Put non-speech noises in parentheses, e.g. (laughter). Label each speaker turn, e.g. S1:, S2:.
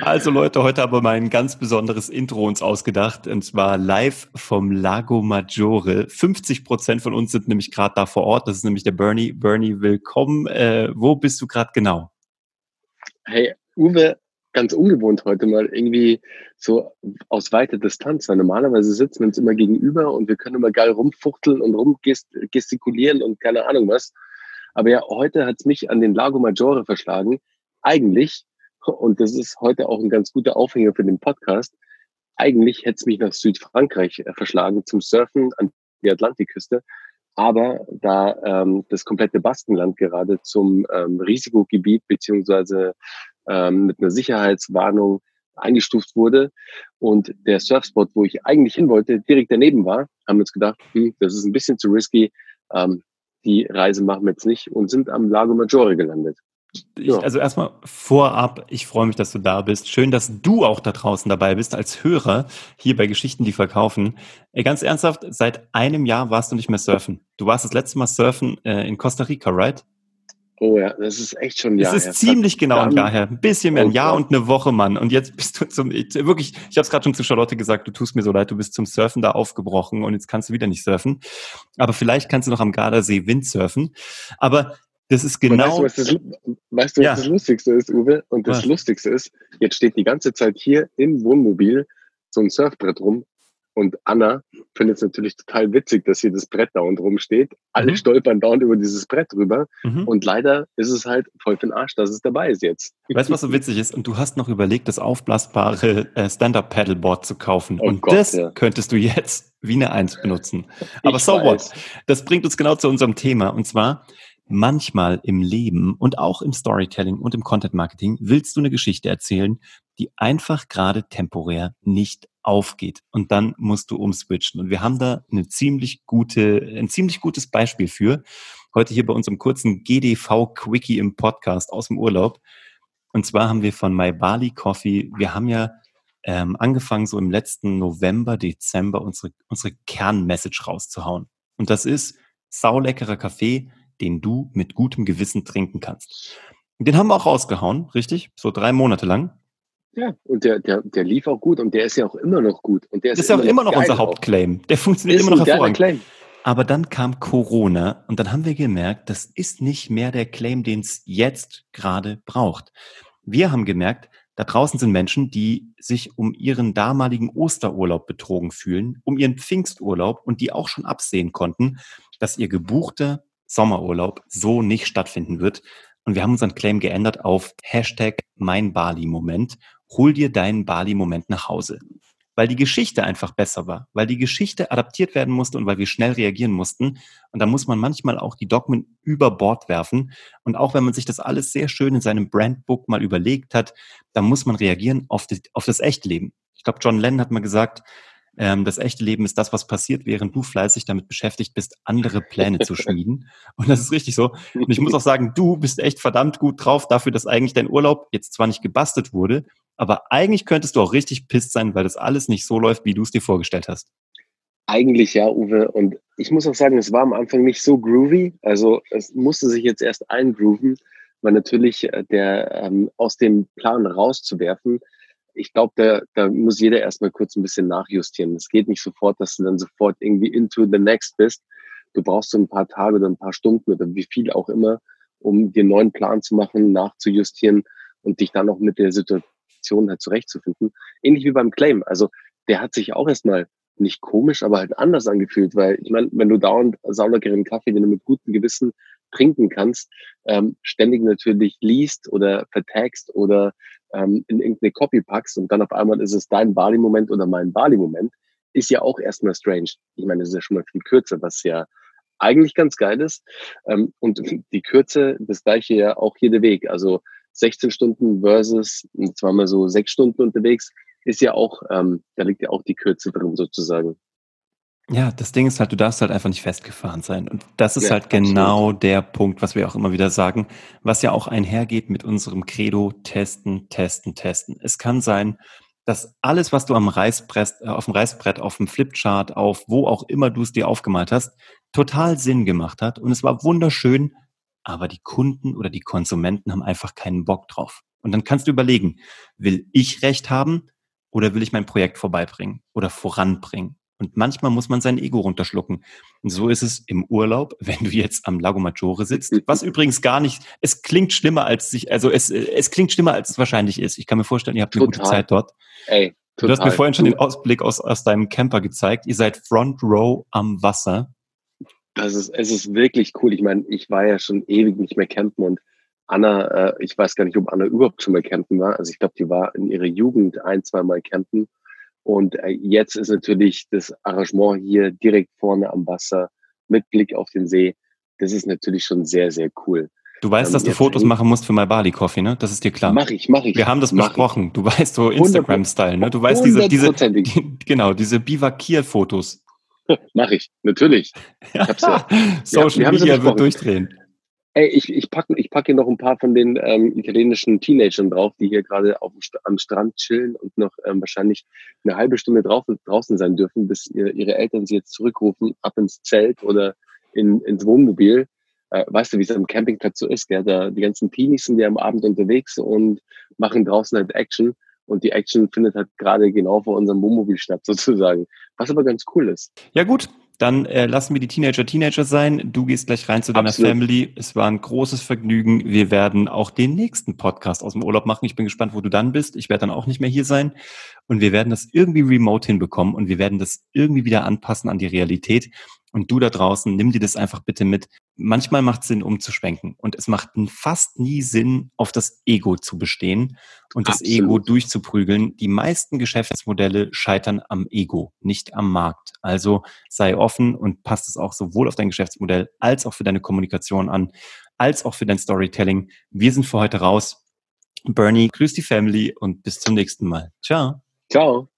S1: Also Leute, heute haben wir mal ein ganz besonderes Intro uns ausgedacht und zwar live vom Lago Maggiore. 50 Prozent von uns sind nämlich gerade da vor Ort. Das ist nämlich der Bernie. Bernie, willkommen. Äh, wo bist du gerade genau?
S2: Hey, Uwe, ganz ungewohnt heute mal irgendwie so aus weiter Distanz. Weil normalerweise sitzen wir uns immer gegenüber und wir können immer geil rumfuchteln und rumgestikulieren und keine Ahnung was. Aber ja, heute hat es mich an den Lago Maggiore verschlagen. Eigentlich und das ist heute auch ein ganz guter Aufhänger für den Podcast. Eigentlich hätte es mich nach Südfrankreich äh, verschlagen zum Surfen an die Atlantikküste. Aber da ähm, das komplette Baskenland gerade zum ähm, Risikogebiet beziehungsweise ähm, mit einer Sicherheitswarnung eingestuft wurde und der Surfspot, wo ich eigentlich hin wollte, direkt daneben war, haben wir uns gedacht, hm, das ist ein bisschen zu risky, ähm, die Reise machen wir jetzt nicht und sind am Lago Maggiore gelandet.
S1: Ich, also erstmal vorab, ich freue mich, dass du da bist. Schön, dass du auch da draußen dabei bist als Hörer hier bei Geschichten, die verkaufen. Ganz ernsthaft, seit einem Jahr warst du nicht mehr surfen. Du warst das letzte Mal surfen äh, in Costa Rica, right?
S2: Oh ja, das ist echt schon ein Jahr.
S1: Das ist her. ziemlich genau ein Jahr her. Ein bisschen mehr, ein oh Jahr und eine Woche, Mann. Und jetzt bist du zum, wirklich, ich habe es gerade schon zu Charlotte gesagt, du tust mir so leid, du bist zum Surfen da aufgebrochen und jetzt kannst du wieder nicht surfen. Aber vielleicht kannst du noch am Gardasee Windsurfen. Aber das ist genau.
S2: weißt du, was, das, weißt du, was ja. das Lustigste ist, Uwe? Und das was? Lustigste ist, jetzt steht die ganze Zeit hier im Wohnmobil so ein Surfbrett rum. Und Anna findet es natürlich total witzig, dass hier das Brett da und rum steht. Alle mhm. stolpern dauernd über dieses Brett rüber. Mhm. Und leider ist es halt voll für den Arsch, dass es dabei ist jetzt.
S1: Weißt du, was so witzig ist? Und du hast noch überlegt, das aufblasbare äh, Stand-Up-Paddleboard zu kaufen. Oh und Gott, das ja. könntest du jetzt wie eine Eins benutzen. (laughs) Aber ich so weiß. what? Das bringt uns genau zu unserem Thema. Und zwar, manchmal im Leben und auch im Storytelling und im Content Marketing willst du eine Geschichte erzählen, die einfach gerade temporär nicht aufgeht. Und dann musst du umswitchen. Und wir haben da eine ziemlich gute, ein ziemlich gutes Beispiel für. Heute hier bei unserem kurzen GDV-Quickie im Podcast aus dem Urlaub. Und zwar haben wir von My Bali Coffee, wir haben ja ähm, angefangen, so im letzten November, Dezember unsere, unsere Kernmessage rauszuhauen. Und das ist sauleckerer Kaffee, den du mit gutem Gewissen trinken kannst. Den haben wir auch rausgehauen, richtig? So drei Monate lang.
S2: Ja, und der, der, der lief auch gut und der ist ja auch immer noch gut. Und der
S1: ist, das ist ja auch immer noch unser Hauptclaim. Der funktioniert immer noch hervorragend. Claim. Aber dann kam Corona und dann haben wir gemerkt, das ist nicht mehr der Claim, den es jetzt gerade braucht. Wir haben gemerkt, da draußen sind Menschen, die sich um ihren damaligen Osterurlaub betrogen fühlen, um ihren Pfingsturlaub und die auch schon absehen konnten, dass ihr gebuchter Sommerurlaub so nicht stattfinden wird. Und wir haben unseren Claim geändert auf Hashtag mein Bali-Moment. Hol dir deinen Bali-Moment nach Hause. Weil die Geschichte einfach besser war, weil die Geschichte adaptiert werden musste und weil wir schnell reagieren mussten. Und da muss man manchmal auch die Dogmen über Bord werfen. Und auch wenn man sich das alles sehr schön in seinem Brandbook mal überlegt hat, dann muss man reagieren auf, die, auf das Echtleben. Ich glaube, John Lennon hat mal gesagt, ähm, das echte Leben ist das, was passiert, während du fleißig damit beschäftigt bist, andere Pläne zu (laughs) schmieden. Und das ist richtig so. Und ich muss auch sagen, du bist echt verdammt gut drauf dafür, dass eigentlich dein Urlaub jetzt zwar nicht gebastelt wurde, aber eigentlich könntest du auch richtig pisst sein, weil das alles nicht so läuft, wie du es dir vorgestellt hast.
S2: Eigentlich ja, Uwe. Und ich muss auch sagen, es war am Anfang nicht so groovy. Also es musste sich jetzt erst eingrooven, weil natürlich äh, der ähm, aus dem Plan rauszuwerfen ich glaube, da, da muss jeder erstmal kurz ein bisschen nachjustieren. Es geht nicht sofort, dass du dann sofort irgendwie into the next bist. Du brauchst so ein paar Tage oder ein paar Stunden oder wie viel auch immer, um dir einen neuen Plan zu machen, nachzujustieren und dich dann auch mit der Situation halt zurechtzufinden. Ähnlich wie beim Claim. Also der hat sich auch erstmal nicht komisch, aber halt anders angefühlt, weil ich meine, wenn du dauernd sauleckeren Kaffee, den du mit gutem Gewissen trinken kannst, ähm, ständig natürlich liest oder vertagst oder ähm, in irgendeine Copy packst und dann auf einmal ist es dein Bali-Moment oder mein Bali-Moment, ist ja auch erstmal strange. Ich meine, das ist ja schon mal viel kürzer, was ja eigentlich ganz geil ist. Ähm, und (laughs) die Kürze, das gleiche ja auch hier der Weg. Also 16 Stunden versus zweimal so sechs Stunden unterwegs, ist ja auch, ähm, da liegt ja auch die Kürze drin sozusagen.
S1: Ja, das Ding ist halt, du darfst halt einfach nicht festgefahren sein. Und das ist ja, halt genau absolut. der Punkt, was wir auch immer wieder sagen, was ja auch einhergeht mit unserem Credo, testen, testen, testen. Es kann sein, dass alles, was du am Reißbrett, äh, auf dem Reißbrett, auf dem Flipchart, auf wo auch immer du es dir aufgemalt hast, total Sinn gemacht hat. Und es war wunderschön, aber die Kunden oder die Konsumenten haben einfach keinen Bock drauf. Und dann kannst du überlegen, will ich Recht haben oder will ich mein Projekt vorbeibringen oder voranbringen? Und manchmal muss man sein Ego runterschlucken. Und so ist es im Urlaub, (laughs) wenn du jetzt am Lago Maggiore sitzt, was übrigens gar nicht, es klingt schlimmer als sich, also es, es klingt schlimmer als es wahrscheinlich ist. Ich kann mir vorstellen, ihr habt eine Total. gute Zeit dort. Ey, total. Du hast mir vorhin schon den Ausblick aus, aus deinem Camper gezeigt. Ihr seid Front Row am Wasser.
S2: Das ist, es ist wirklich cool. Ich meine, ich war ja schon ewig nicht mehr campen und Anna, äh, ich weiß gar nicht, ob Anna überhaupt schon mal campen war. Also ich glaube, die war in ihrer Jugend ein, zwei Mal campen. Und äh, jetzt ist natürlich das Arrangement hier direkt vorne am Wasser mit Blick auf den See. Das ist natürlich schon sehr, sehr cool.
S1: Du weißt, ähm, dass du Fotos machen musst für My Bali Coffee, ne? Das ist dir klar.
S2: Mach ich, mach ich.
S1: Wir haben das besprochen. Ich. Du weißt so Instagram-Style, ne? Du weißt diese, diese, die, genau, diese Bivakier-Fotos. (laughs)
S2: mach ich, natürlich. (laughs)
S1: Ich ja. Social ja, Media wird durchdrehen.
S2: Ey, ich, ich packe ich pack hier noch ein paar von den ähm, italienischen Teenagern drauf, die hier gerade am Strand chillen und noch ähm, wahrscheinlich eine halbe Stunde drauf, draußen sein dürfen, bis ihr, ihre Eltern sie jetzt zurückrufen, ab ins Zelt oder in, ins Wohnmobil. Äh, weißt du, wie es am Campingplatz so ist, gell? Da, die ganzen Teenies sind ja am Abend unterwegs und machen draußen halt Action. Und die Action findet halt gerade genau vor unserem Wohnmobil statt, (laughs) sozusagen. Was aber ganz cool ist.
S1: Ja, gut. Dann äh, lassen wir die Teenager Teenager sein. Du gehst gleich rein zu deiner Absolut. Family. Es war ein großes Vergnügen. Wir werden auch den nächsten Podcast aus dem Urlaub machen. Ich bin gespannt, wo du dann bist. Ich werde dann auch nicht mehr hier sein. Und wir werden das irgendwie remote hinbekommen und wir werden das irgendwie wieder anpassen an die Realität. Und du da draußen, nimm dir das einfach bitte mit. Manchmal macht es Sinn, umzuschwenken. Und es macht fast nie Sinn, auf das Ego zu bestehen und das Absolut. Ego durchzuprügeln. Die meisten Geschäftsmodelle scheitern am Ego, nicht am Markt. Also sei offen und passt es auch sowohl auf dein Geschäftsmodell als auch für deine Kommunikation an, als auch für dein Storytelling. Wir sind für heute raus. Bernie, grüß die Family und bis zum nächsten Mal. Ciao.
S2: Ciao.